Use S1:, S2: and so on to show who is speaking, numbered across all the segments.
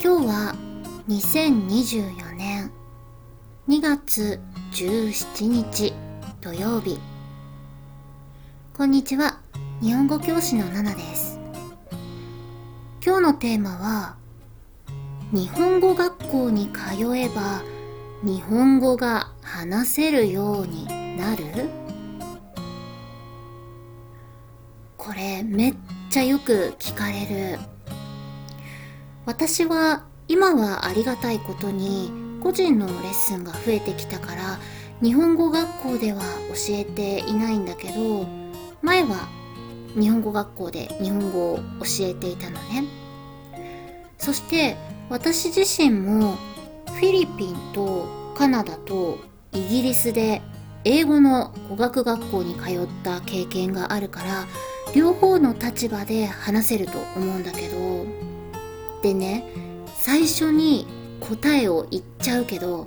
S1: 今日は2024年2月17日土曜日。こんにちは。日本語教師のナナです。今日のテーマは日本語学校に通えば日本語が話せるようになる？これめっちゃよく聞かれる私は今はありがたいことに個人のレッスンが増えてきたから日本語学校では教えていないんだけど前は日本語学校で日本語を教えていたのね。そして私自身もフィリピンとカナダとイギリスで英語の語学学校に通った経験があるから両方の立場で話せると思うんだけどでね最初に答えを言っちゃうけど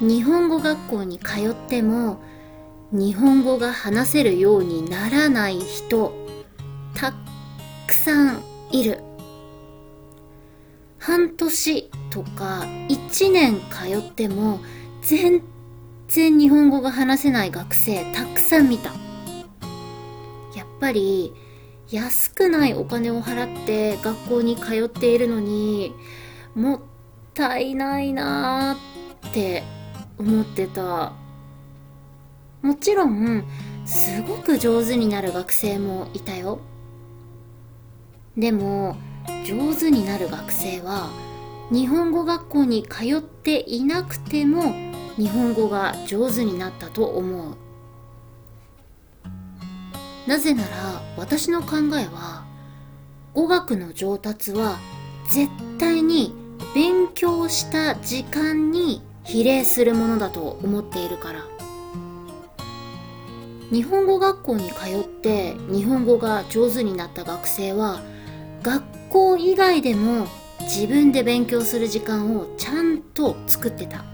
S1: 日本語学校に通っても日本語が話せるようにならない人たっくさんいる。半年とか1年通っても全然日本語が話せない学生たくさん見た。やっぱり安くないお金を払って学校に通っているのにもったいないなーって思ってた。もちろんすごく上手になる学生もいたよ。でも上手になる学生は日本語学校に通っていなくても日本語が上手になったと思う。なぜなら私の考えは語学の上達は絶対に勉強した時間に比例するものだと思っているから。日本語学校に通って日本語が上手になった学生は学校以外でも自分で勉強する時間をちゃんと作ってた。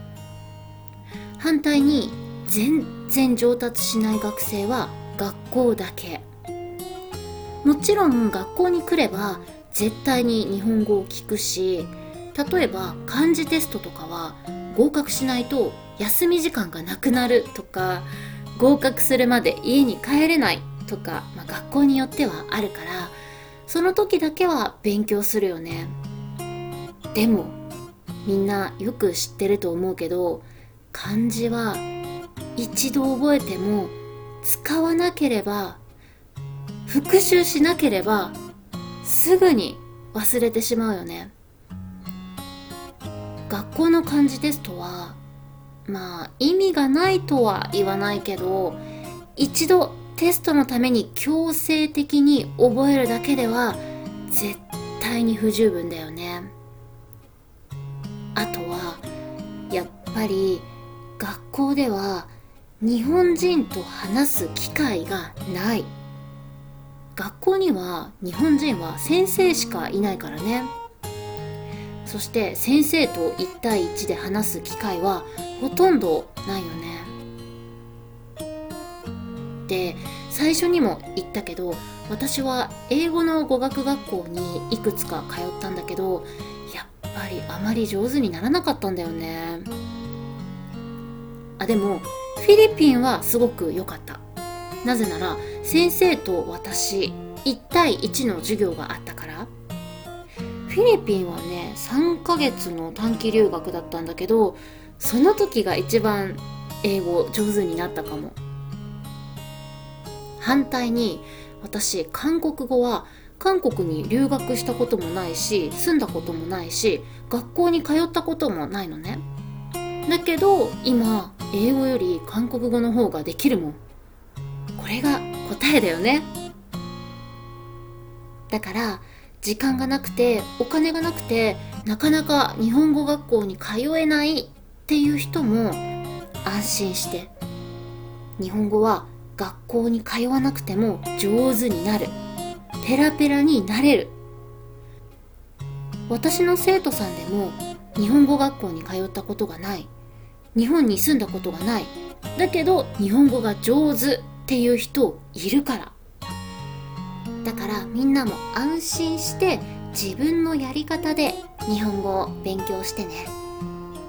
S1: 反対に全然上達しない学生は学校だけ。もちろん学校に来れば絶対に日本語を聞くし例えば漢字テストとかは合格しないと休み時間がなくなるとか合格するまで家に帰れないとか、まあ、学校によってはあるからその時だけは勉強するよね。でもみんなよく知ってると思うけど漢字は一度覚えても使わなければ復習しなければすぐに忘れてしまうよね。学校の漢字テストはまあ意味がないとは言わないけど一度テストのために強制的に覚えるだけでは絶対に不十分だよね。あとはやっぱり学校では日本人と話す機会がない。学校には日本人は先生しかいないからね。そして先生と1対1で話す機会はほとんどないよね。で最初にも言ったけど私は英語の語学学校にいくつか通ったんだけどやっぱりあまり上手にならなかったんだよね。あでもフィリピンはすごく良かった。なぜなら先生と私1対1の授業があったから。フィリピンはね3ヶ月の短期留学だったんだけどその時が一番英語上手になったかも。反対に私韓国語は韓国に留学したこともないし住んだこともないし学校に通ったこともないのね。だけど今英語より韓国語の方ができるもん。これが答えだよね。だから時間がなくてお金がなくてなかなか日本語学校に通えないっていう人も安心して日本語は学校に通わなくても上手になる。ペラペラになれる。私の生徒さんでも日本語学校に通ったことがない。日本に住んだことがない。だけど日本語が上手っていう人いるから。だからみんなも安心して自分のやり方で日本語を勉強してね。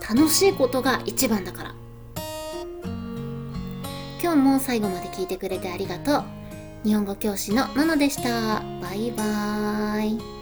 S1: 楽しいことが一番だから。今日も最後まで聞いてくれてありがとう。日本語教師のののでした。バイバーイ。